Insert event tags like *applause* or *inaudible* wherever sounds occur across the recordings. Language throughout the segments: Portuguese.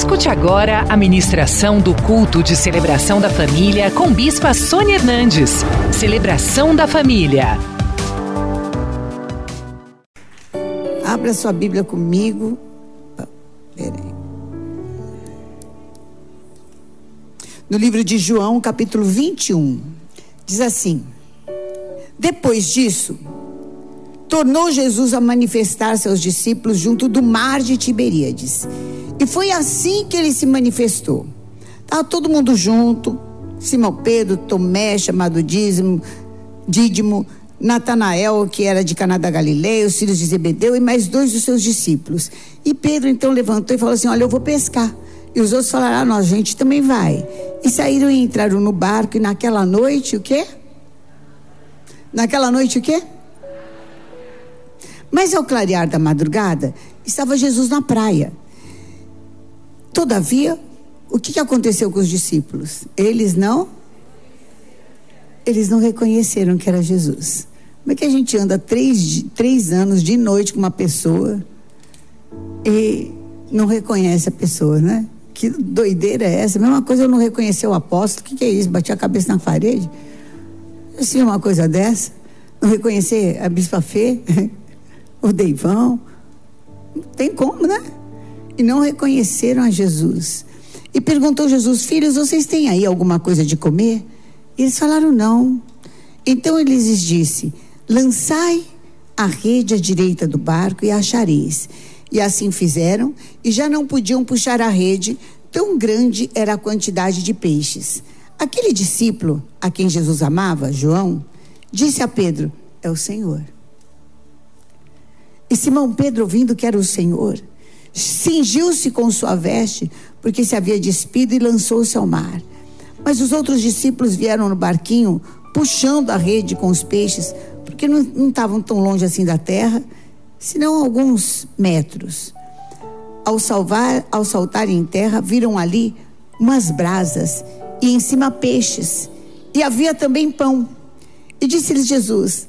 Escute agora a ministração do culto de celebração da família com Bispa Sônia Hernandes. Celebração da família. Abra sua Bíblia comigo. Peraí. No livro de João, capítulo 21, diz assim: Depois disso, tornou Jesus a manifestar-se aos discípulos junto do mar de Tiberíades. E foi assim que ele se manifestou. Estava todo mundo junto, Simão Pedro, Tomé, chamado Dízimo, Dídimo, Natanael, que era de Caná da Galileia, os filhos de Zebedeu e mais dois dos seus discípulos. E Pedro então levantou e falou assim: Olha, eu vou pescar. E os outros falaram: Ah, nós, a gente também vai. E saíram e entraram no barco, e naquela noite, o quê? Naquela noite, o quê? Mas ao clarear da madrugada, estava Jesus na praia. Todavia, o que aconteceu com os discípulos? Eles não? Eles não reconheceram que era Jesus. Como é que a gente anda três, três anos de noite com uma pessoa e não reconhece a pessoa, né? Que doideira é essa? Mesma coisa eu não reconhecer o apóstolo. O que, que, é isso? Bati a cabeça na parede? Assim, uma coisa dessa? Não reconhecer a Bispa Fê, *laughs* o Deivão? Não tem como, né? E não reconheceram a Jesus. E perguntou Jesus: Filhos, vocês têm aí alguma coisa de comer? E eles falaram: Não. Então ele lhes disse: Lançai a rede à direita do barco e achareis. E assim fizeram, e já não podiam puxar a rede, tão grande era a quantidade de peixes. Aquele discípulo a quem Jesus amava, João, disse a Pedro: É o Senhor. E Simão Pedro, ouvindo que era o Senhor, cingiu-se com sua veste, porque se havia despido e lançou-se ao mar. Mas os outros discípulos vieram no barquinho, puxando a rede com os peixes, porque não, não estavam tão longe assim da terra, senão alguns metros. Ao, salvar, ao saltarem em terra, viram ali umas brasas e em cima peixes, e havia também pão. E disse-lhes Jesus: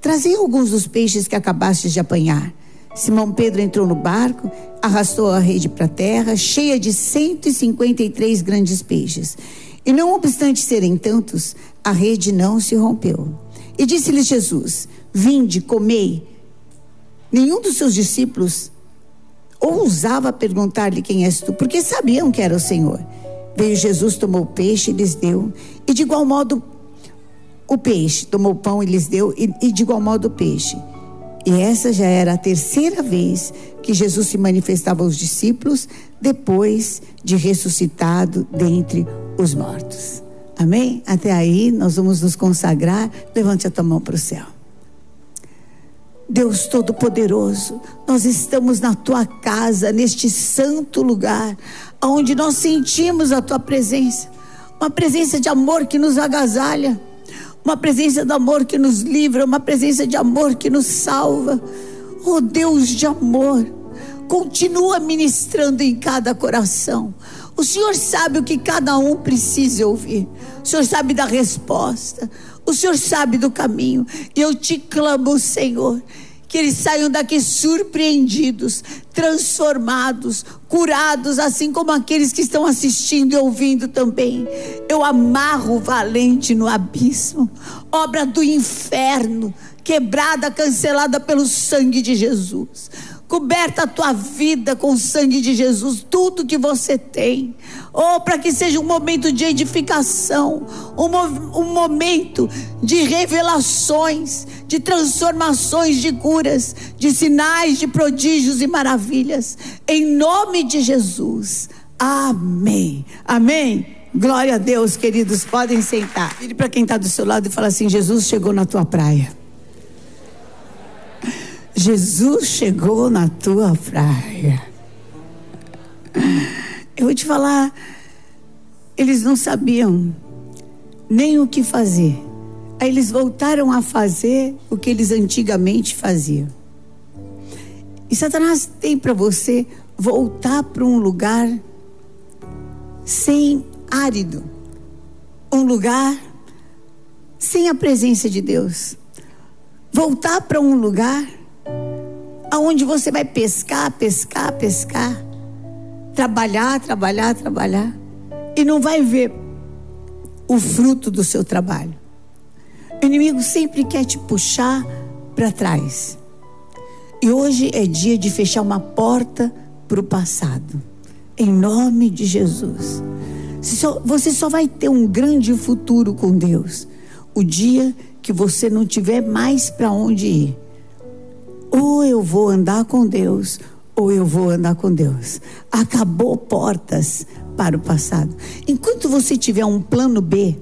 Trazei alguns dos peixes que acabastes de apanhar. Simão Pedro entrou no barco, arrastou a rede para a terra, cheia de 153 grandes peixes. E não obstante serem tantos, a rede não se rompeu. E disse-lhes Jesus: Vinde, comei. Nenhum dos seus discípulos ousava perguntar-lhe quem és tu, porque sabiam que era o Senhor. Veio Jesus, tomou o peixe e lhes deu, e de igual modo o peixe, tomou o pão e lhes deu, e, e de igual modo o peixe. E essa já era a terceira vez que Jesus se manifestava aos discípulos depois de ressuscitado dentre os mortos. Amém? Até aí nós vamos nos consagrar. Levante a tua mão para o céu. Deus Todo-Poderoso, nós estamos na tua casa, neste santo lugar, onde nós sentimos a tua presença, uma presença de amor que nos agasalha uma presença de amor que nos livra, uma presença de amor que nos salva. Oh Deus de amor, continua ministrando em cada coração. O Senhor sabe o que cada um precisa ouvir. O Senhor sabe da resposta. O Senhor sabe do caminho. Eu te clamo, Senhor, que eles saiam daqui surpreendidos, transformados, curados, assim como aqueles que estão assistindo e ouvindo também. Eu amarro o valente no abismo, obra do inferno, quebrada, cancelada pelo sangue de Jesus coberta a tua vida com o sangue de Jesus, tudo que você tem. Oh, para que seja um momento de edificação, um, um momento de revelações, de transformações, de curas, de sinais, de prodígios e maravilhas. Em nome de Jesus. Amém. Amém. Glória a Deus, queridos. Podem sentar. Vire para quem está do seu lado e fala assim: Jesus chegou na tua praia. Jesus chegou na tua praia. Eu vou te falar, eles não sabiam nem o que fazer. Aí eles voltaram a fazer o que eles antigamente faziam. E Satanás tem para você voltar para um lugar sem árido, um lugar sem a presença de Deus. Voltar para um lugar aonde você vai pescar, pescar, pescar, trabalhar, trabalhar, trabalhar e não vai ver o fruto do seu trabalho. O inimigo sempre quer te puxar para trás. E hoje é dia de fechar uma porta para o passado. Em nome de Jesus. Você só vai ter um grande futuro com Deus. O dia que você não tiver mais para onde ir. Ou eu vou andar com Deus, ou eu vou andar com Deus. Acabou portas para o passado. Enquanto você tiver um plano B,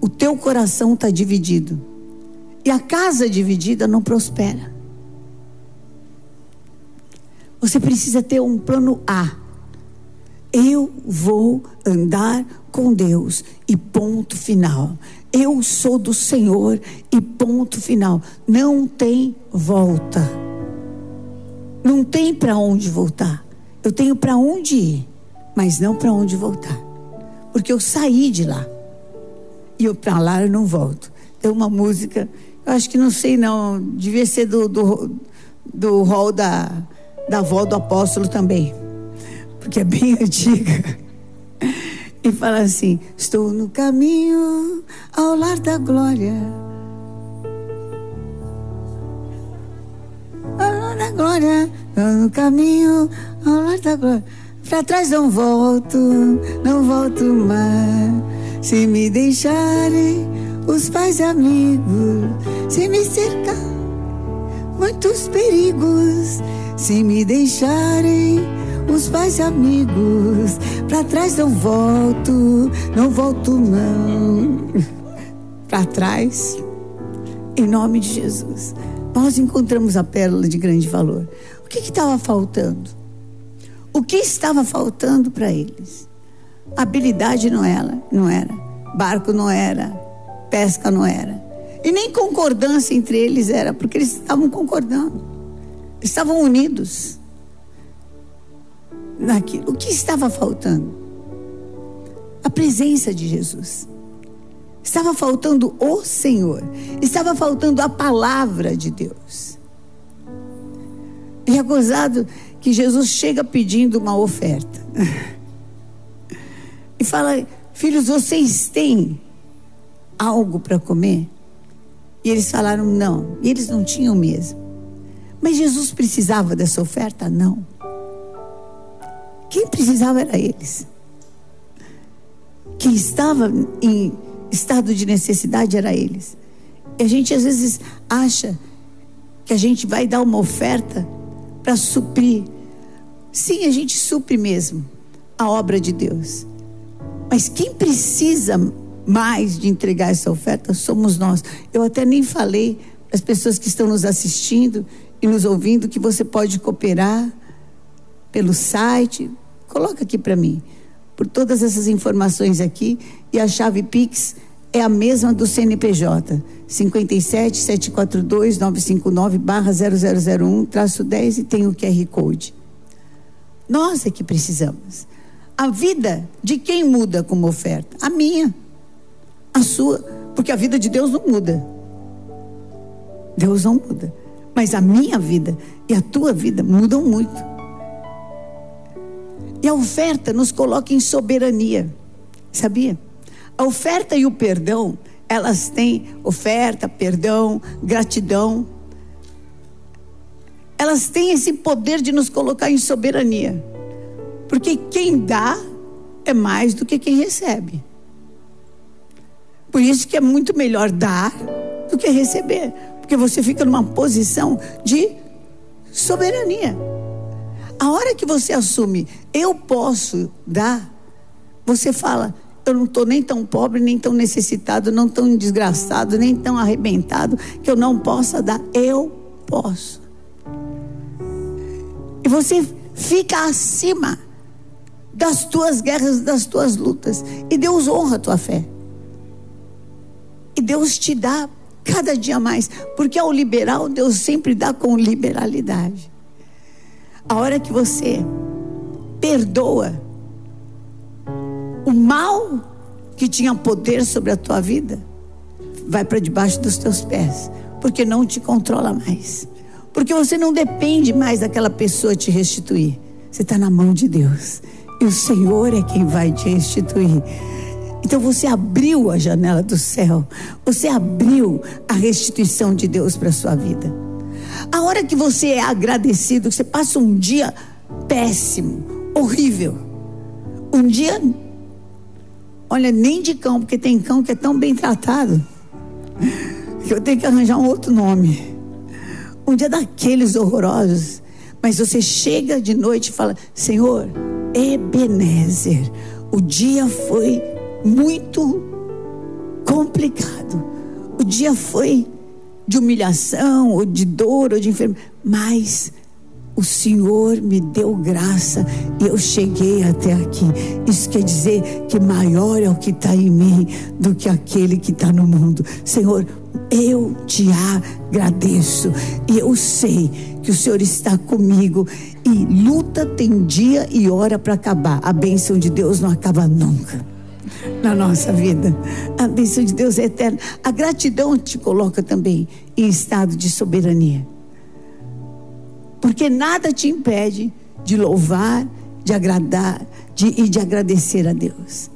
o teu coração está dividido. E a casa dividida não prospera. Você precisa ter um plano A. Eu vou andar com Deus e ponto final. Eu sou do Senhor e ponto final. Não tem volta. Não tem para onde voltar. Eu tenho para onde ir, mas não para onde voltar. Porque eu saí de lá. E eu para lá eu não volto. Tem uma música, eu acho que não sei não, devia ser do, do, do rol da, da avó do apóstolo também. Porque é bem *laughs* antiga. E fala assim: Estou no caminho ao lar da glória. Ao lar da glória, estou no caminho Olha agora. Pra trás não volto, não volto mais. Se me deixarem os pais e amigos, se me cercar muitos perigos, se me deixarem os pais e amigos, pra trás não volto, não volto não. Pra trás, em nome de Jesus, nós encontramos a pérola de grande valor. O que estava faltando? O que estava faltando para eles? Habilidade não era, não era, barco não era, pesca não era. E nem concordância entre eles era, porque eles estavam concordando. Estavam unidos naquilo. O que estava faltando? A presença de Jesus. Estava faltando o Senhor. Estava faltando a palavra de Deus. E é gozado que Jesus chega pedindo uma oferta. *laughs* E fala: Filhos, vocês têm algo para comer? E eles falaram: Não. E eles não tinham mesmo. Mas Jesus precisava dessa oferta? Não. Quem precisava era eles. Quem estava em estado de necessidade era eles. E a gente às vezes acha que a gente vai dar uma oferta para suprir. Sim, a gente supre mesmo a obra de Deus. Mas quem precisa mais de entregar essa oferta somos nós. Eu até nem falei para as pessoas que estão nos assistindo e nos ouvindo que você pode cooperar pelo site. Coloca aqui para mim. Por todas essas informações aqui e a chave Pix é a mesma do CNPJ, 57 742 959 barra 0001 traço 10 e tem o QR Code. Nós é que precisamos. A vida de quem muda como oferta? A minha, a sua, porque a vida de Deus não muda. Deus não muda. Mas a minha vida e a tua vida mudam muito. E a oferta nos coloca em soberania, sabia? A oferta e o perdão, elas têm oferta, perdão, gratidão. Elas têm esse poder de nos colocar em soberania. Porque quem dá é mais do que quem recebe. Por isso que é muito melhor dar do que receber. Porque você fica numa posição de soberania. A hora que você assume, eu posso dar, você fala, eu não estou nem tão pobre, nem tão necessitado, não tão desgraçado, nem tão arrebentado, que eu não possa dar. Eu posso. E você fica acima das tuas guerras, das tuas lutas. E Deus honra a tua fé. E Deus te dá cada dia mais. Porque ao liberal, Deus sempre dá com liberalidade. A hora que você perdoa, o mal que tinha poder sobre a tua vida vai para debaixo dos teus pés, porque não te controla mais. Porque você não depende mais daquela pessoa te restituir. Você está na mão de Deus. E o Senhor é quem vai te restituir. Então você abriu a janela do céu. Você abriu a restituição de Deus para sua vida. A hora que você é agradecido, você passa um dia péssimo, horrível. Um dia, olha, nem de cão, porque tem cão que é tão bem tratado que eu tenho que arranjar um outro nome. Um dia daqueles horrorosos. Mas você chega de noite e fala: Senhor, Ebenezer, o dia foi muito complicado. O dia foi de humilhação, ou de dor, ou de enfermidade, mas o Senhor me deu graça e eu cheguei até aqui. Isso quer dizer que maior é o que está em mim do que aquele que está no mundo. Senhor, eu te agradeço e eu sei que o Senhor está comigo e luta tem dia e hora para acabar. A bênção de Deus não acaba nunca na nossa vida. A bênção de Deus é eterna. A gratidão te coloca também em estado de soberania. Porque nada te impede de louvar, de agradar de, e de agradecer a Deus.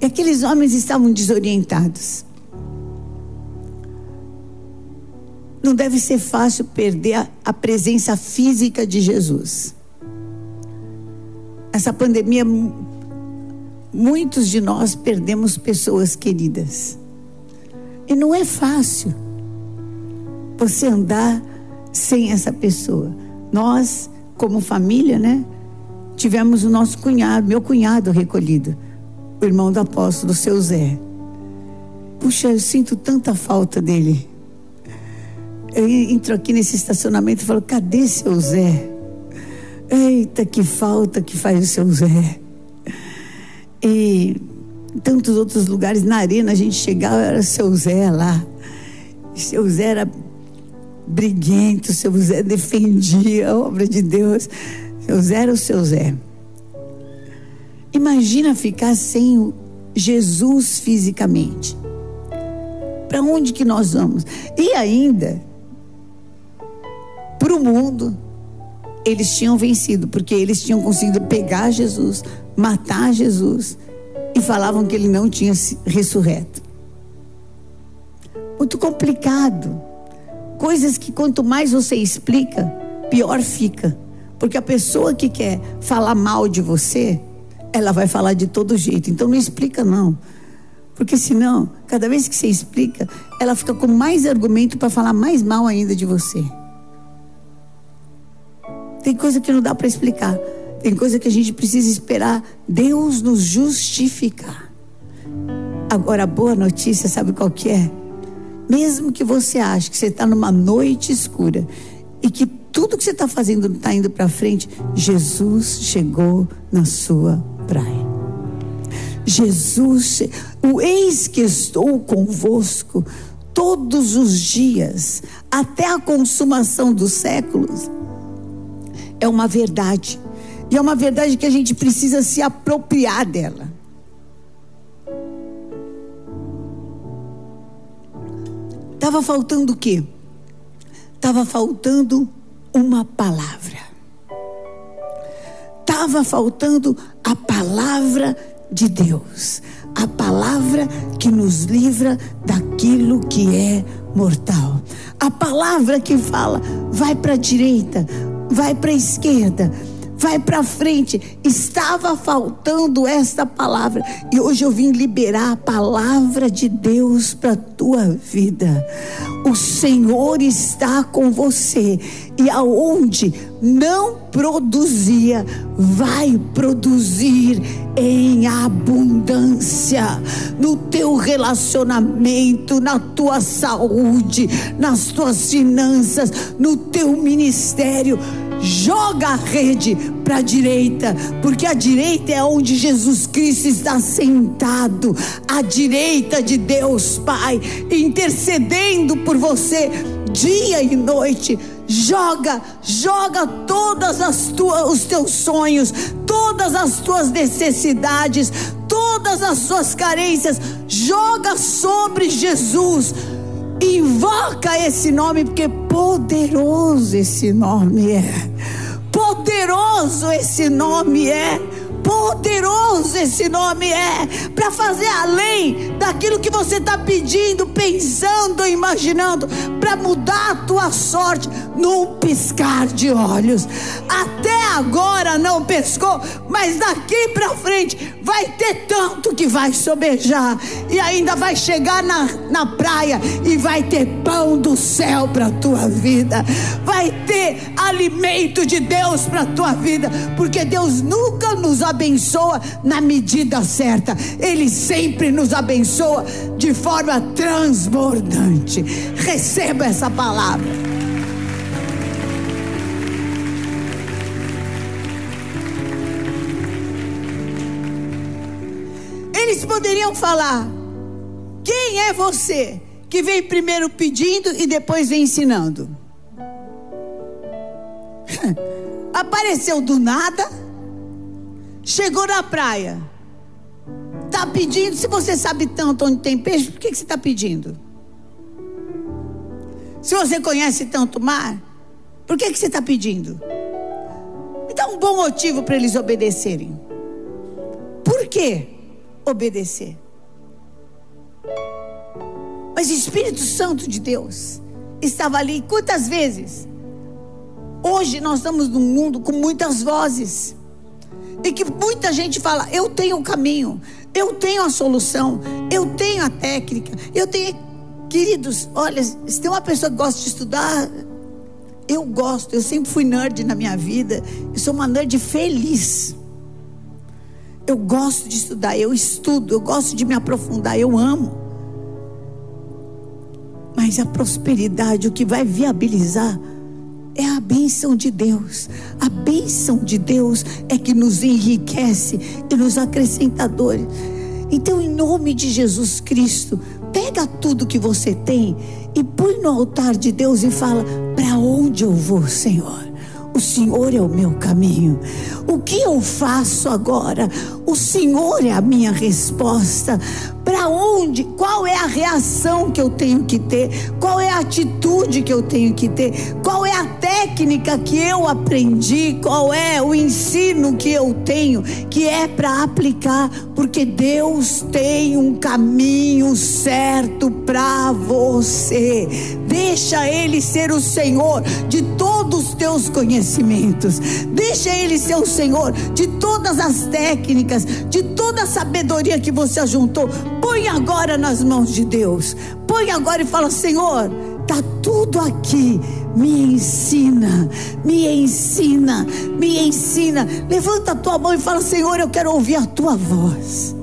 E aqueles homens estavam desorientados. Não deve ser fácil perder a, a presença física de Jesus. Essa pandemia, muitos de nós perdemos pessoas queridas. E não é fácil você andar sem essa pessoa. Nós, como família, né, tivemos o nosso cunhado, meu cunhado recolhido, o irmão do apóstolo, seu Zé. Puxa, eu sinto tanta falta dele. Eu entro aqui nesse estacionamento e falo: cadê seu Zé? Eita, que falta que faz o seu Zé. E tantos outros lugares, na arena, a gente chegava, era seu Zé lá. Seu Zé era briguento, seu Zé defendia a obra de Deus. Seu Zé era o seu Zé. Imagina ficar sem Jesus fisicamente. Para onde que nós vamos? E ainda, para o mundo, eles tinham vencido, porque eles tinham conseguido pegar Jesus, matar Jesus e falavam que ele não tinha ressurreto. Muito complicado. Coisas que quanto mais você explica, pior fica. Porque a pessoa que quer falar mal de você, ela vai falar de todo jeito. Então não explica não. Porque senão, cada vez que você explica, ela fica com mais argumento para falar mais mal ainda de você. Tem coisa que não dá para explicar. Tem coisa que a gente precisa esperar Deus nos justificar. Agora a boa notícia, sabe qual que é? Mesmo que você ache que você está numa noite escura e que tudo que você está fazendo não está indo para frente, Jesus chegou na sua praia. Jesus, o eis que estou convosco todos os dias, até a consumação dos séculos, é uma verdade. E é uma verdade que a gente precisa se apropriar dela. Estava faltando o quê? Estava faltando uma palavra. Estava faltando a palavra de Deus. A palavra que nos livra daquilo que é mortal. A palavra que fala, vai para a direita, vai para a esquerda vai para frente. Estava faltando esta palavra e hoje eu vim liberar a palavra de Deus para tua vida. O Senhor está com você e aonde não produzia, vai produzir em abundância no teu relacionamento, na tua saúde, nas tuas finanças, no teu ministério joga a rede para a direita, porque a direita é onde Jesus Cristo está sentado, à direita de Deus Pai, intercedendo por você dia e noite. Joga, joga todas as tuas os teus sonhos, todas as tuas necessidades, todas as suas carências, joga sobre Jesus. Invoca esse nome porque poderoso esse nome é Poderoso esse nome é. Poderoso esse nome é para fazer além daquilo que você está pedindo, pensando, imaginando, para mudar a tua sorte num piscar de olhos. Até agora não pescou, mas daqui para frente vai ter tanto que vai sobejar e ainda vai chegar na, na praia e vai ter pão do céu para tua vida, vai ter alimento de Deus para tua vida, porque Deus nunca nos na medida certa, Ele sempre nos abençoa de forma transbordante. Receba essa palavra. Eles poderiam falar: quem é você que vem primeiro pedindo e depois vem ensinando? *laughs* Apareceu do nada Chegou na praia. Está pedindo, se você sabe tanto onde tem peixe, por que, que você está pedindo? Se você conhece tanto mar, por que, que você está pedindo? Me dá um bom motivo para eles obedecerem. Por que obedecer? Mas o Espírito Santo de Deus estava ali. Quantas vezes? Hoje nós estamos num mundo com muitas vozes. E que muita gente fala: eu tenho o caminho, eu tenho a solução, eu tenho a técnica, eu tenho. Queridos, olha, se tem uma pessoa que gosta de estudar, eu gosto, eu sempre fui nerd na minha vida, eu sou uma nerd feliz. Eu gosto de estudar, eu estudo, eu gosto de me aprofundar, eu amo. Mas a prosperidade, o que vai viabilizar, é a bênção de Deus. A bênção de Deus é que nos enriquece e nos acrescenta dores. Então, em nome de Jesus Cristo, pega tudo que você tem e põe no altar de Deus e fala: Para onde eu vou, Senhor? O Senhor é o meu caminho. O que eu faço agora? O Senhor é a minha resposta. Para onde? Qual é a reação que eu tenho que ter? Qual é a atitude que eu tenho que ter? Qual é a técnica que eu aprendi? Qual é o ensino que eu tenho que é para aplicar? Porque Deus tem um caminho certo para você. Deixa Ele ser o Senhor de todos os teus conhecimentos. Deixa Ele ser o Senhor de todas as técnicas, de toda a sabedoria que você ajuntou Põe agora nas mãos de Deus. Põe agora e fala: Senhor, está tudo aqui. Me ensina, me ensina, me ensina. Levanta a tua mão e fala: Senhor, eu quero ouvir a tua voz.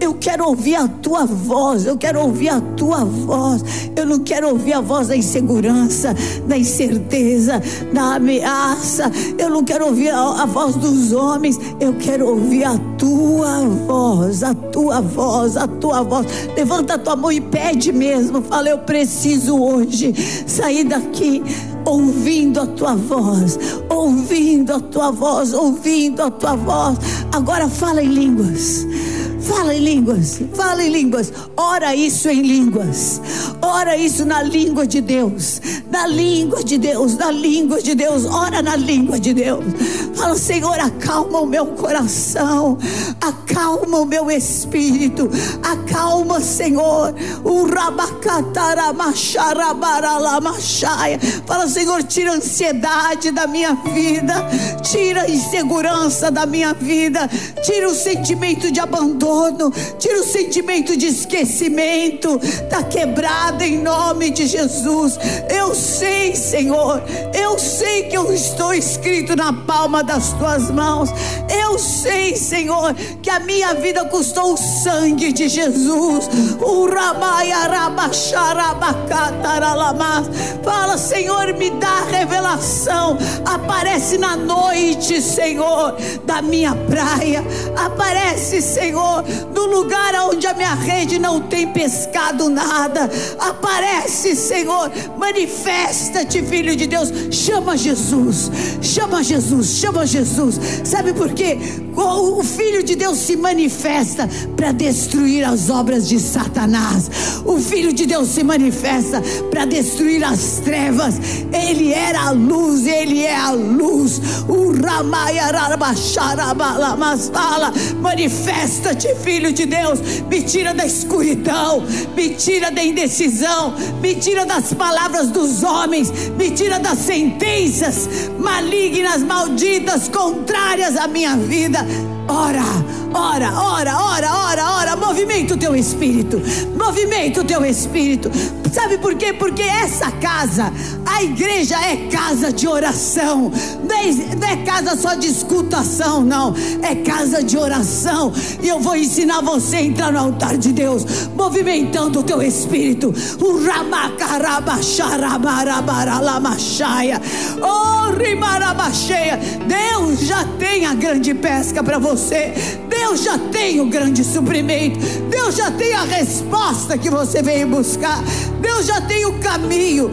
Eu quero ouvir a tua voz, eu quero ouvir a tua voz. Eu não quero ouvir a voz da insegurança, da incerteza, da ameaça. Eu não quero ouvir a, a voz dos homens. Eu quero ouvir a tua voz, a tua voz, a tua voz. Levanta a tua mão e pede mesmo. Fala, eu preciso hoje sair daqui ouvindo a tua voz, ouvindo a tua voz, ouvindo a tua voz. Agora fala em línguas. Fala em línguas, fala em línguas, ora isso em línguas, ora isso na língua de Deus, na língua de Deus, na língua de Deus, ora na língua de Deus. Fala, Senhor, acalma o meu coração, acalma o meu espírito, acalma, Senhor, o rabacataramasharabaralamachaya. Fala, Senhor, tira a ansiedade da minha vida, tira a insegurança da minha vida, tira o sentimento de abandono tira o sentimento de esquecimento, está quebrado em nome de Jesus. Eu sei, Senhor, eu sei que eu estou escrito na palma das tuas mãos. Eu sei, Senhor, que a minha vida custou o sangue de Jesus. Fala, Senhor, me dá revelação. Aparece na noite, Senhor, da minha praia. Aparece, Senhor, no lugar onde a minha rede não tem pescado nada. Aparece, Senhor. Manifesta-te, filho de Deus. Chama Jesus. Chama Jesus. Chama Jesus. Sabe por quê? O filho de Deus se manifesta para destruir as obras de Satanás. O filho de Deus se manifesta para destruir as trevas. Ele era a luz, ele é a luz. O Manifesta-te, filho de Deus. Me tira da escuridão, me tira da indecisão, me tira das palavras dos homens, me tira das sentenças malignas, malditas, contrárias à minha vida. Ora, ora, ora, ora, ora, ora, movimenta o teu espírito, movimenta o teu espírito. Sabe por quê? Porque essa casa, a igreja é casa de oração, não é, é casa só de escutação, não, é casa de oração. E eu vou ensinar você a entrar no altar de Deus, movimentando o teu espírito. O ramacarabaxarabarabaralamachaya, oh rimarabacheia. Deus já tem a grande pesca para você, Deus já tem o grande suprimento, Deus já tem a resposta que você veio buscar. Deus já tem o caminho.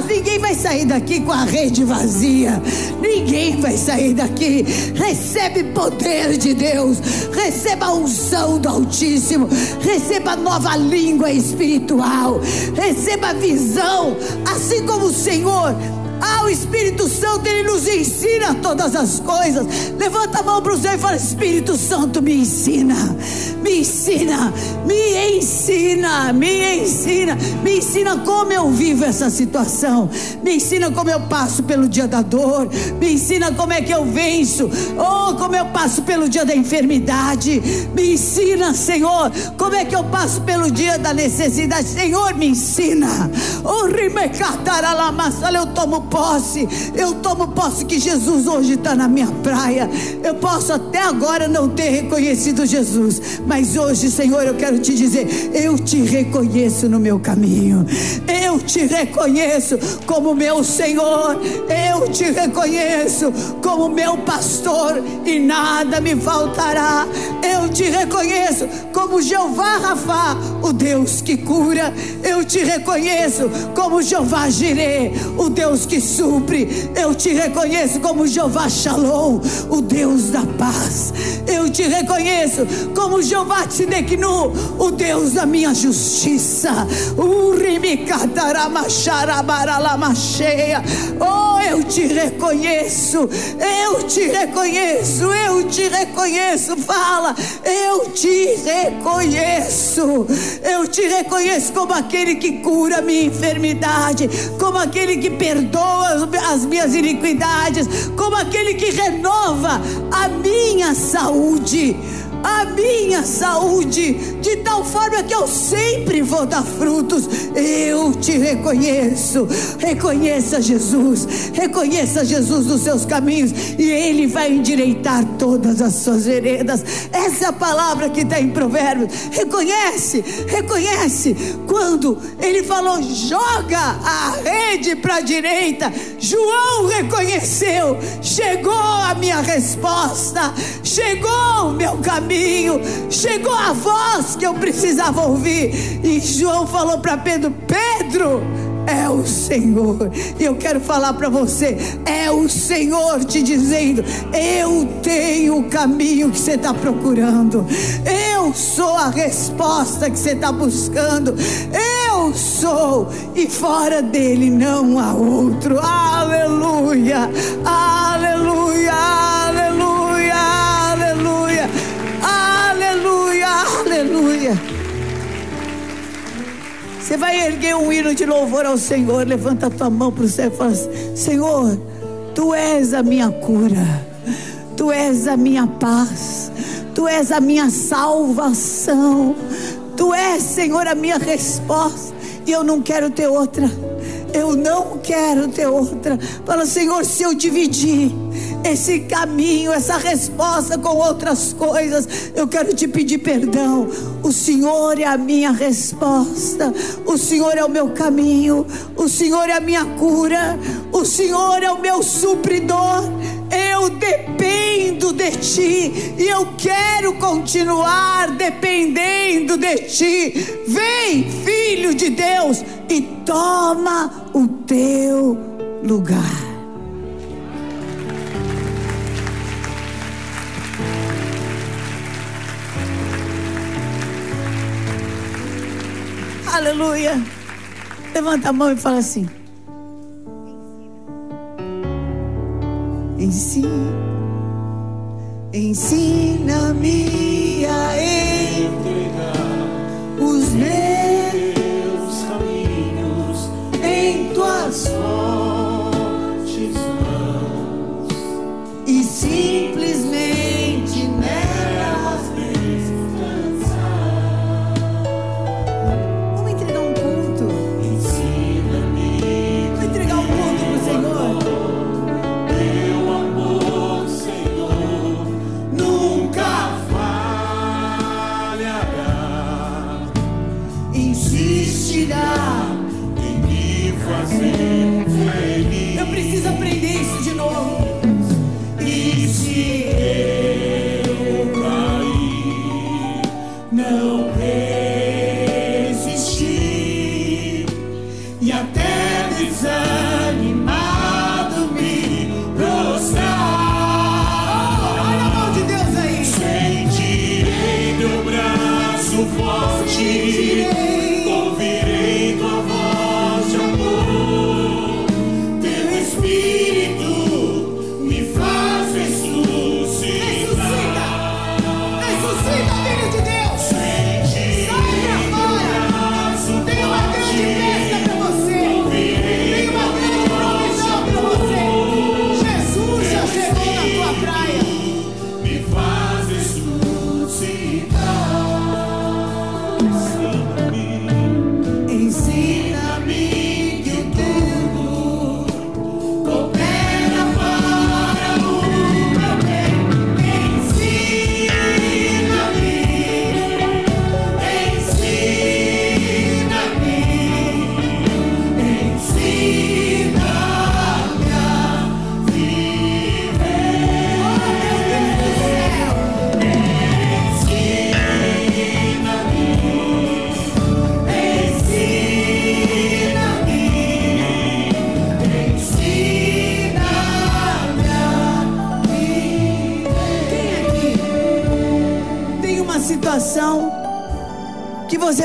Mas ninguém vai sair daqui com a rede vazia. Ninguém vai sair daqui. Recebe poder de Deus. Receba a unção do Altíssimo. Receba nova língua espiritual. Receba visão. Assim como o Senhor ah, o Espírito Santo, ele nos ensina todas as coisas. Levanta a mão para o céu e fala: Espírito Santo, me ensina, me ensina, me ensina, me ensina, me ensina como eu vivo essa situação, me ensina como eu passo pelo dia da dor, me ensina como é que eu venço, oh, como eu passo pelo dia da enfermidade, me ensina, Senhor, como é que eu passo pelo dia da necessidade, Senhor, me ensina, oh, eu tomo posse, eu tomo posse que Jesus hoje está na minha praia. Eu posso até agora não ter reconhecido Jesus, mas hoje, Senhor, eu quero te dizer: eu te reconheço no meu caminho, eu te reconheço como meu Senhor, eu te reconheço como meu pastor e nada me faltará. Eu te reconheço como Jeová Rafa, o Deus que cura. Eu te reconheço como Jeová Jireh, o Deus que supre. Eu te reconheço como Jeová Shalom, o Deus da paz. Eu te reconheço como Jeová Tsideknu, o Deus da minha justiça. Oh, eu te reconheço, eu te reconheço, eu te reconheço. Fala, eu te reconheço, eu te reconheço como aquele que cura minha enfermidade, como aquele que perdoa as minhas iniquidades, como aquele que renova a minha saúde a minha saúde, de tal forma que eu sempre vou dar frutos. Eu te reconheço. Reconheça Jesus, reconheça Jesus nos seus caminhos e Ele vai endireitar todas as suas veredas. Essa é a palavra que está em Provérbios. Reconhece, reconhece. Quando Ele falou, joga a rede para a direita, João reconheceu. Chegou a minha resposta, chegou o meu caminho caminho, chegou a voz que eu precisava ouvir. E João falou para Pedro: Pedro, é o Senhor. E eu quero falar para você: é o Senhor te dizendo: eu tenho o caminho que você está procurando, eu sou a resposta que você está buscando, eu sou, e fora dele não há outro. Aleluia, aleluia. Aleluia. Você vai erguer um hino de louvor ao Senhor. Levanta a tua mão para o céu e fala: assim, Senhor, tu és a minha cura, tu és a minha paz, tu és a minha salvação, tu és, Senhor, a minha resposta. E eu não quero ter outra. Eu não quero ter outra. Fala, Senhor, se eu dividir esse caminho, essa resposta com outras coisas, eu quero te pedir perdão. O Senhor é a minha resposta, o Senhor é o meu caminho, o Senhor é a minha cura, o Senhor é o meu supridor. Eu dependo de ti e eu quero continuar dependendo de ti. Vem, filho de Deus, e toma o teu lugar. Aleluia. Levanta a mão e fala assim: Ensina, ensina-me a entregar fazer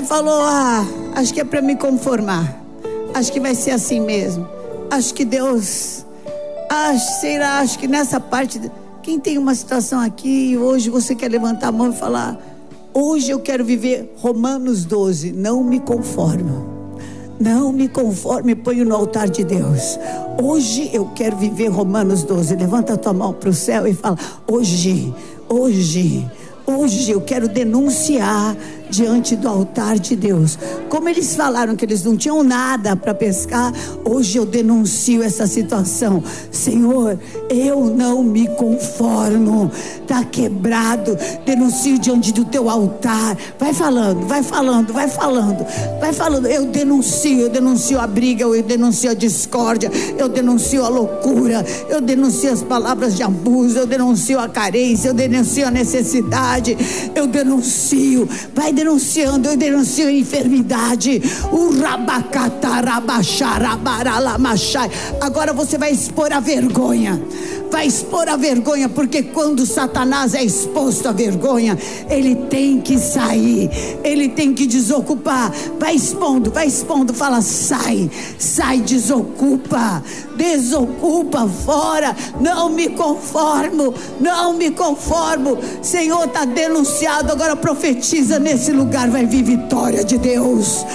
falou, ah, acho que é para me conformar. Acho que vai ser assim mesmo. Acho que Deus, acho, será, acho que nessa parte, quem tem uma situação aqui e hoje você quer levantar a mão e falar, hoje eu quero viver Romanos 12, não me conformo. Não me conforme, ponho no altar de Deus. Hoje eu quero viver Romanos 12. Levanta a tua mão para o céu e fala: Hoje, hoje, hoje eu quero denunciar diante do altar de Deus. Como eles falaram que eles não tinham nada para pescar, hoje eu denuncio essa situação. Senhor, eu não me conformo. Está quebrado. Denuncio diante do teu altar. Vai falando, vai falando, vai falando, vai falando. Eu denuncio, eu denuncio a briga, eu denuncio a discórdia, eu denuncio a loucura, eu denuncio as palavras de abuso, eu denuncio a carência, eu denuncio a necessidade, eu denuncio. Vai denunciando, eu denuncio a enfermidade. Agora você vai expor a vergonha. Vai expor a vergonha, porque quando Satanás é exposto à vergonha, ele tem que sair, ele tem que desocupar. Vai expondo, vai expondo, fala: sai, sai, desocupa, desocupa fora. Não me conformo, não me conformo. Senhor, está denunciado. Agora profetiza: nesse lugar vai vir vitória de Deus,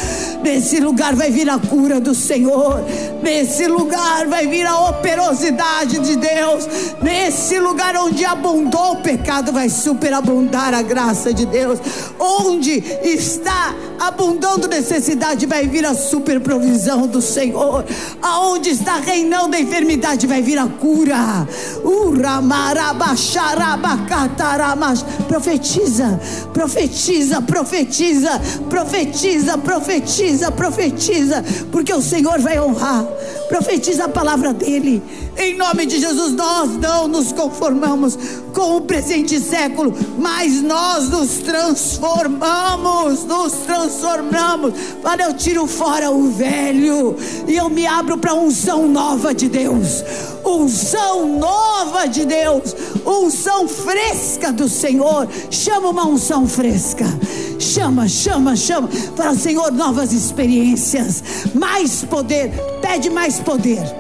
nesse lugar vai vir a cura do Senhor, nesse lugar vai vir a operosidade de Deus, nesse lugar onde abundou o pecado, vai superabundar a graça de Deus, onde está abundando necessidade, vai vir a superprovisão do Senhor, aonde está reinando a enfermidade, vai vir a cura. Profetiza, profetiza, profetiza, profetiza, profetiza, profetiza, porque o Senhor vai honrar, Profetiza a palavra dele. Em nome de Jesus, nós não nos conformamos com o presente século, mas nós nos transformamos, nos transformamos. Para eu tiro fora o velho e eu me abro para unção nova de Deus. Unção nova de Deus, unção fresca do Senhor. Chama uma unção fresca. Chama, chama, chama. Para o Senhor, novas experiências, mais poder. Pede mais poder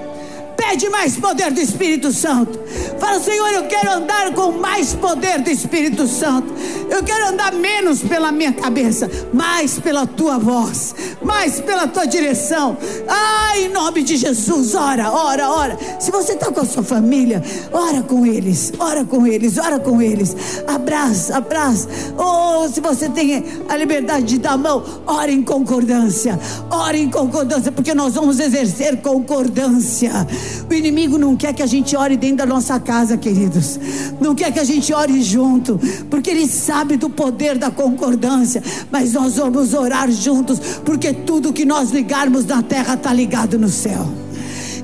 Pede mais poder do Espírito Santo. Fala, Senhor, eu quero andar com mais poder do Espírito Santo. Eu quero andar menos pela minha cabeça, mais pela tua voz, mais pela tua direção. Ah, em nome de Jesus, ora, ora, ora. Se você está com a sua família, ora com eles, ora com eles, ora com eles. Abraça, abraça. Ou oh, se você tem a liberdade de dar a mão, ora em concordância. Ora em concordância, porque nós vamos exercer concordância. O inimigo não quer que a gente ore dentro da nossa casa, queridos. Não quer que a gente ore junto, porque ele sabe do poder da concordância. Mas nós vamos orar juntos, porque tudo que nós ligarmos na terra está ligado no céu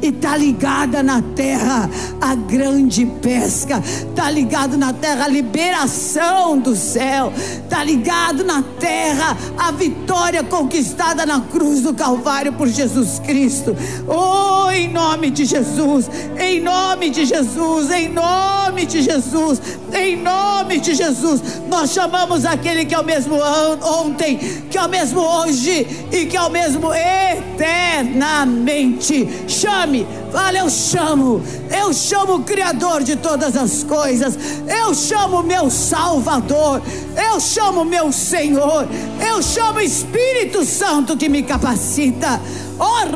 e tá ligada na terra a grande pesca, tá ligado na terra a liberação do céu, tá ligado na terra a vitória conquistada na cruz do Calvário por Jesus Cristo. Oh, em nome de Jesus, em nome de Jesus, em nome de Jesus, em nome de Jesus, nós chamamos aquele que é o mesmo ontem, que é o mesmo hoje e que é o mesmo eternamente. Chame, fale, eu chamo, eu chamo o Criador de todas as coisas, eu chamo meu Salvador, eu chamo meu Senhor, eu chamo o Espírito Santo que me capacita. Oh,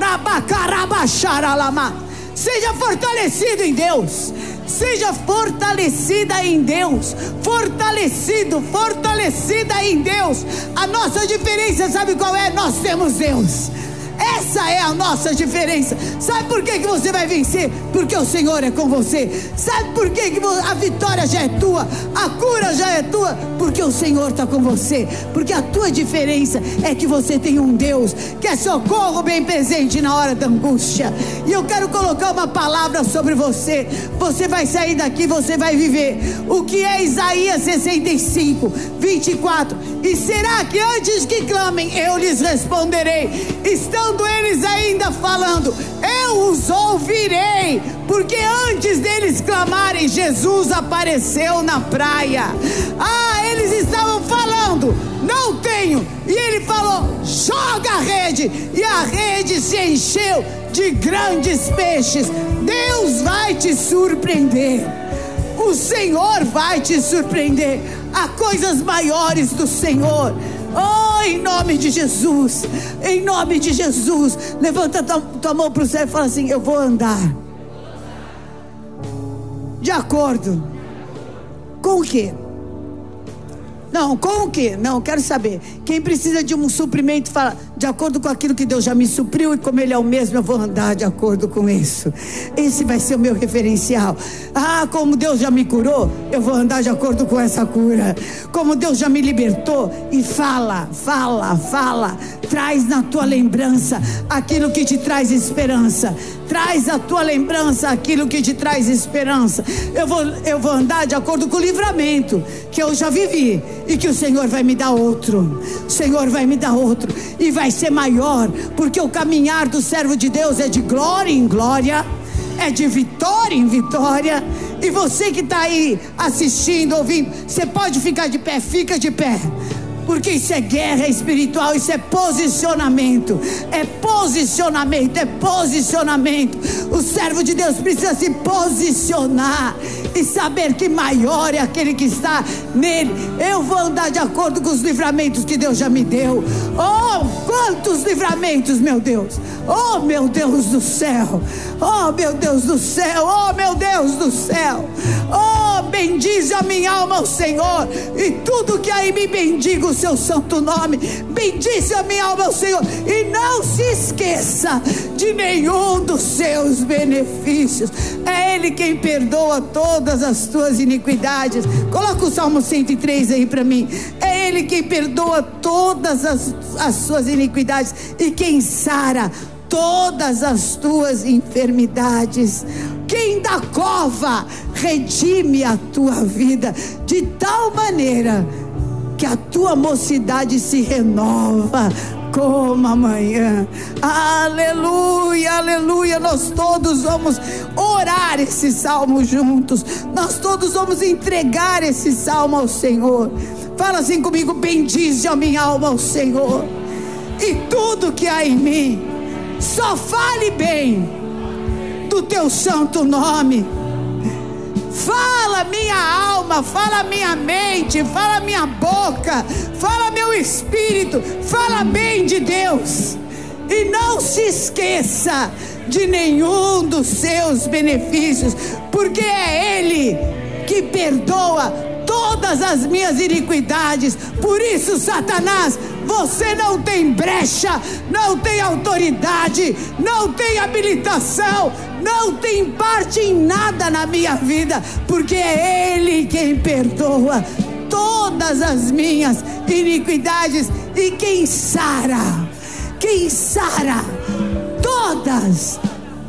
Seja fortalecido em Deus. Seja fortalecida em Deus. Fortalecido, fortalecida em Deus. A nossa diferença, sabe qual é? Nós temos Deus. Essa é a nossa diferença. Sabe por que, que você vai vencer? Porque o Senhor é com você. Sabe por que, que a vitória já é tua? A cura já é tua? Porque o Senhor está com você. Porque a tua diferença é que você tem um Deus que é socorro bem presente na hora da angústia. E eu quero colocar uma palavra sobre você. Você vai sair daqui, você vai viver. O que é Isaías 65, 24. E será que antes que clamem, eu lhes responderei? Estão estando eles ainda falando, eu os ouvirei, porque antes deles clamarem, Jesus apareceu na praia. Ah, eles estavam falando, não tenho, e ele falou, joga a rede, e a rede se encheu de grandes peixes. Deus vai te surpreender. O Senhor vai te surpreender. Há coisas maiores do Senhor. Oh, em nome de Jesus, em nome de Jesus, levanta tua, tua mão para o céu e fala assim: Eu vou andar de acordo com o quê? Não, com o quê? Não, quero saber. Quem precisa de um suprimento, fala, de acordo com aquilo que Deus já me supriu e como Ele é o mesmo, eu vou andar de acordo com isso. Esse vai ser o meu referencial. Ah, como Deus já me curou, eu vou andar de acordo com essa cura. Como Deus já me libertou, e fala, fala, fala. Traz na tua lembrança aquilo que te traz esperança. Traz a tua lembrança aquilo que te traz esperança. Eu vou, eu vou andar de acordo com o livramento que eu já vivi e que o Senhor vai me dar outro. O Senhor vai me dar outro e vai ser maior, porque o caminhar do servo de Deus é de glória em glória, é de vitória em vitória. E você que está aí assistindo, ouvindo, você pode ficar de pé, fica de pé porque isso é guerra espiritual, isso é posicionamento, é posicionamento, é posicionamento. O servo de Deus precisa se posicionar e saber que maior é aquele que está nele. Eu vou andar de acordo com os livramentos que Deus já me deu. Oh, quantos livramentos, meu Deus! Oh, meu Deus do céu! Oh, meu Deus do céu! Oh, meu Deus do céu! Oh, bendize a minha alma ao Senhor e tudo que aí me bendiga o seu santo nome. Bendize a minha alma Senhor e não se esqueça de nenhum dos seus benefícios. É Ele quem perdoa todas as tuas iniquidades. Coloca o Salmo 103 aí para mim. É Ele quem perdoa todas as, as suas iniquidades e quem sara todas as tuas enfermidades. Quem da cova redime a tua vida de tal maneira que a tua mocidade se renova como amanhã. Aleluia, aleluia. Nós todos vamos orar esse salmo juntos. Nós todos vamos entregar esse salmo ao Senhor. Fala assim comigo: bendize a minha alma ao Senhor. E tudo que há em mim, só fale bem do teu santo nome. Fala minha alma, fala minha mente, fala minha boca, fala meu espírito, fala bem de Deus. E não se esqueça de nenhum dos seus benefícios, porque é Ele que perdoa todas as minhas iniquidades. Por isso, Satanás, você não tem brecha, não tem autoridade, não tem habilitação, não tem parte em nada na minha vida, porque é Ele quem perdoa todas as minhas iniquidades e quem sara, quem sara todas,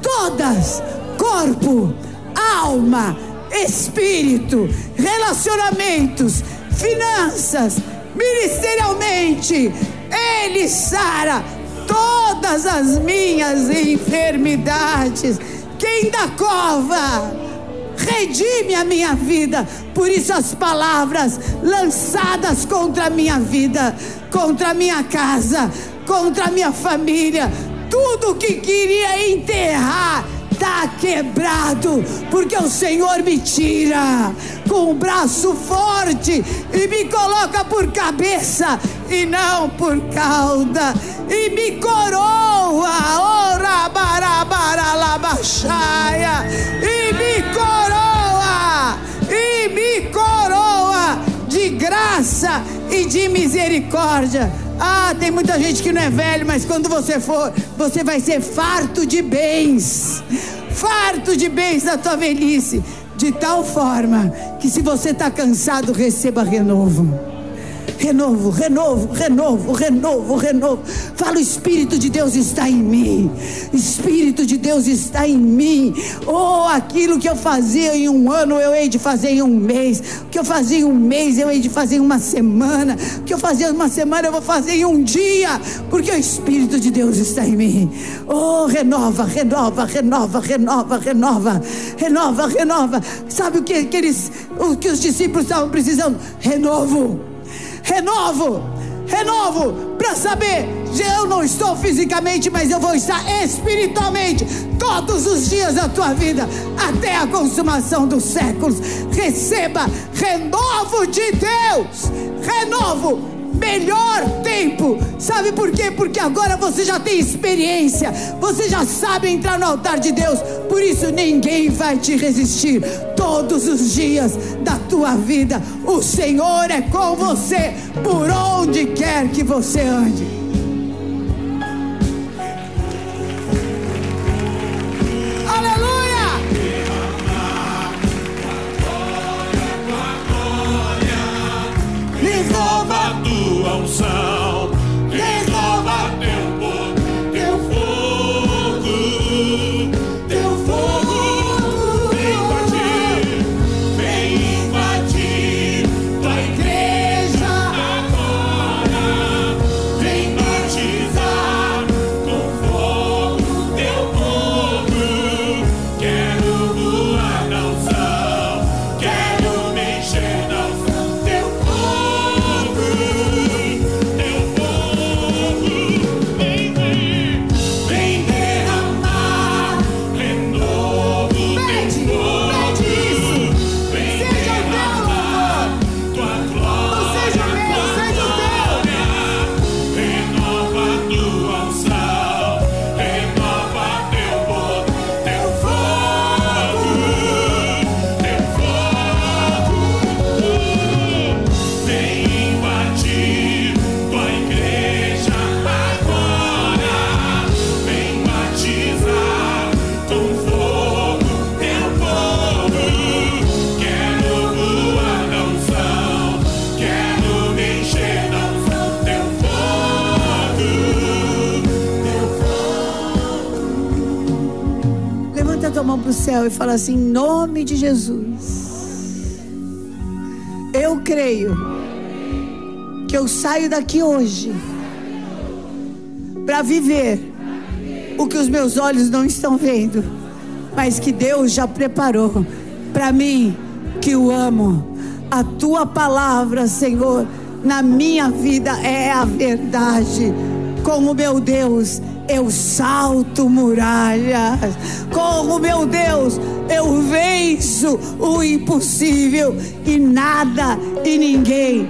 todas, corpo, alma, espírito, relacionamentos, finanças, ministerialmente, Ele sara todas as minhas enfermidades. Quem da cova redime a minha vida. Por isso as palavras lançadas contra a minha vida, contra a minha casa, contra a minha família, tudo que queria enterrar está quebrado, porque o Senhor me tira com um braço forte e me coloca por cabeça e não por cauda, e me coroa, ora barabaralabaxaia, e me coroa, e me coroa de graça e de misericórdia. Ah, tem muita gente que não é velho, mas quando você for, você vai ser farto de bens. Farto de bens na tua velhice. De tal forma que se você está cansado, receba renovo. Renovo, renovo, renovo, renovo, renovo. Fala, o Espírito de Deus está em mim. Espírito de Deus está em mim. Oh, aquilo que eu fazia em um ano, eu hei de fazer em um mês. O que eu fazia em um mês, eu hei de fazer em uma semana. O que eu fazia em uma semana, eu vou fazer em um dia. Porque o Espírito de Deus está em mim. Oh, renova, renova, renova, renova, renova. Renova, renova. Sabe o que, que, eles, o que os discípulos estavam precisando? Renovo renovo, renovo, para saber, eu não estou fisicamente, mas eu vou estar espiritualmente todos os dias da tua vida, até a consumação dos séculos. Receba renovo de Deus, renovo melhor tempo. Sabe por quê? Porque agora você já tem experiência, você já sabe entrar no altar de Deus. Por isso ninguém vai te resistir todos os dias da tua vida. O Senhor é com você por onde quer que você ande. Vem céu e fala assim: em nome de Jesus, eu creio que eu saio daqui hoje para viver o que os meus olhos não estão vendo, mas que Deus já preparou para mim que o amo. A tua palavra, Senhor, na minha vida é a verdade. Com o meu Deus, eu salto muralhas. Com o meu Deus, eu venço o impossível e nada e ninguém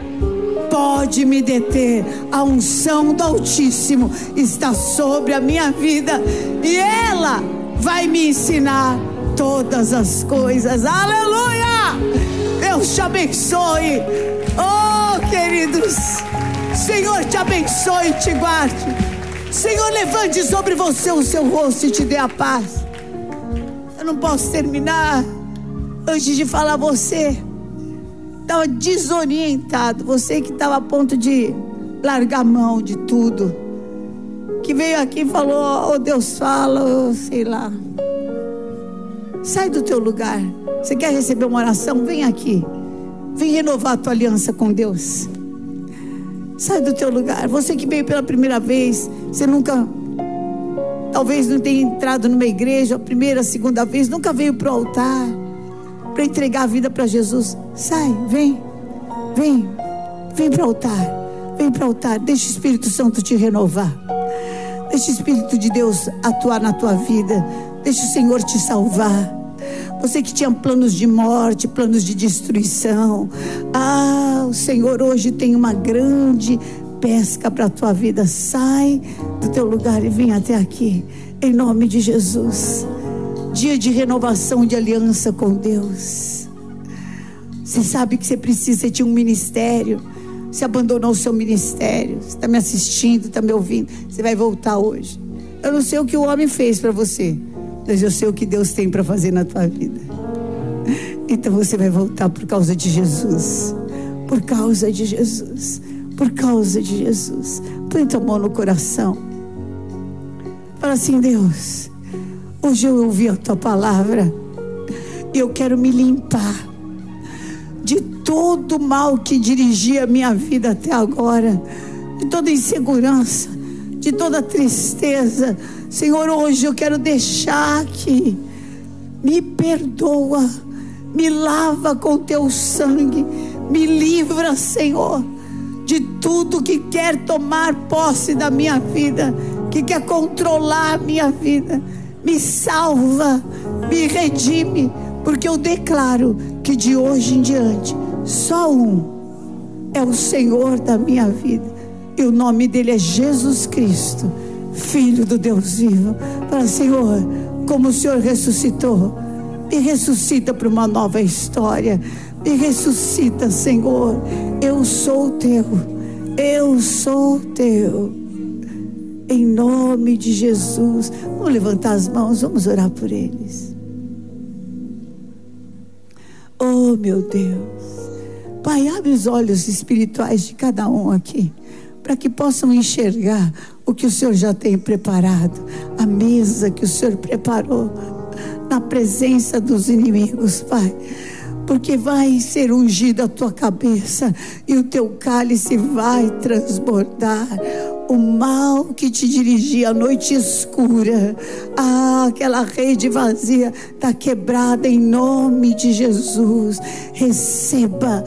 pode me deter. A unção do Altíssimo está sobre a minha vida e ela vai me ensinar todas as coisas. Aleluia! Deus te abençoe. Oh, queridos, Senhor te abençoe e te guarde. Senhor, levante sobre você o seu rosto e te dê a paz. Eu não posso terminar antes de falar você. Estava desorientado. Você que estava a ponto de largar mão de tudo. Que veio aqui e falou: Oh, Deus fala, oh, sei lá. Sai do teu lugar. Você quer receber uma oração? Vem aqui. Vem renovar a tua aliança com Deus. Sai do teu lugar. Você que veio pela primeira vez, você nunca, talvez não tenha entrado numa igreja, a primeira, a segunda vez, nunca veio para o altar para entregar a vida para Jesus. Sai, vem, vem, vem para o altar. Vem para o altar. Deixa o Espírito Santo te renovar. Deixa o Espírito de Deus atuar na tua vida. Deixa o Senhor te salvar. Você que tinha planos de morte, planos de destruição. Ah, o Senhor hoje tem uma grande pesca para a tua vida. Sai do teu lugar e vem até aqui. Em nome de Jesus. Dia de renovação de aliança com Deus. Você sabe que você precisa de um ministério. Você abandonou o seu ministério. Você está me assistindo, está me ouvindo. Você vai voltar hoje. Eu não sei o que o homem fez para você eu sei o que Deus tem para fazer na tua vida. Então você vai voltar por causa de Jesus. Por causa de Jesus. Por causa de Jesus. Põe tua mão no coração. Fala assim, Deus. Hoje eu ouvi a tua palavra. E eu quero me limpar de todo o mal que dirigia a minha vida até agora. De toda insegurança. De toda tristeza Senhor, hoje eu quero deixar aqui. Me perdoa, me lava com teu sangue, me livra, Senhor, de tudo que quer tomar posse da minha vida, que quer controlar a minha vida. Me salva, me redime, porque eu declaro que de hoje em diante só um é o Senhor da minha vida, e o nome dele é Jesus Cristo Filho do Deus vivo. Fala, Senhor, como o Senhor ressuscitou, me ressuscita para uma nova história. Me ressuscita, Senhor. Eu sou teu. Eu sou teu. Em nome de Jesus. Vamos levantar as mãos, vamos orar por eles. Oh, meu Deus. Pai, abre os olhos espirituais de cada um aqui, para que possam enxergar o que o Senhor já tem preparado, a mesa que o Senhor preparou na presença dos inimigos, Pai. Porque vai ser ungida a tua cabeça e o teu cálice vai transbordar. O mal que te dirigia à noite escura, ah, aquela rede vazia está quebrada em nome de Jesus. Receba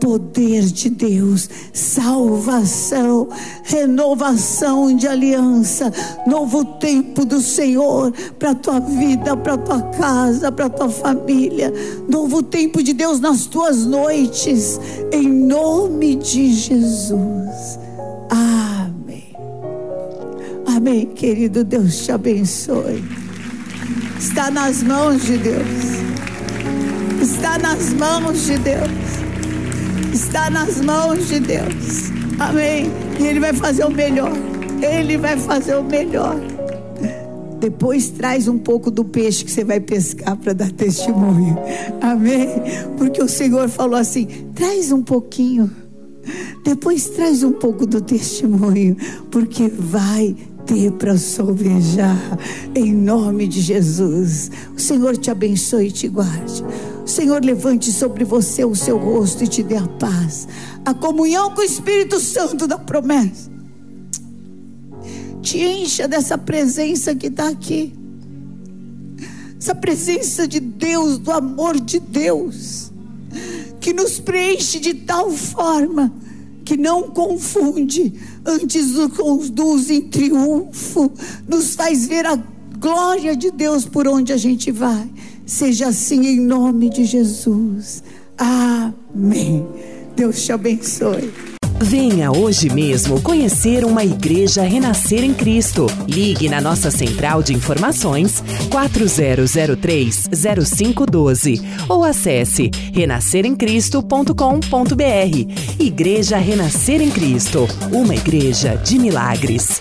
poder de Deus, salvação, renovação de aliança, novo tempo do Senhor para tua vida, para tua casa, para tua família, novo tempo de Deus nas tuas noites, em nome de Jesus. Amém. Amém, querido Deus te abençoe. Está nas mãos de Deus. Está nas mãos de Deus está nas mãos de Deus. Amém. E Ele vai fazer o melhor. Ele vai fazer o melhor. Depois traz um pouco do peixe que você vai pescar para dar testemunho. Amém? Porque o Senhor falou assim: traz um pouquinho. Depois traz um pouco do testemunho, porque vai dê para sobejar, em nome de Jesus. O Senhor te abençoe e te guarde. Senhor levante sobre você o seu rosto e te dê a paz, a comunhão com o Espírito Santo da promessa. Te encha dessa presença que está aqui, essa presença de Deus, do amor de Deus, que nos preenche de tal forma que não confunde, antes nos conduz em triunfo, nos faz ver a glória de Deus por onde a gente vai. Seja assim em nome de Jesus. Amém. Deus te abençoe. Venha hoje mesmo conhecer uma igreja renascer em Cristo. Ligue na nossa central de informações 4003-0512 ou acesse renasceremcristo.com.br. Igreja Renascer em Cristo, uma igreja de milagres.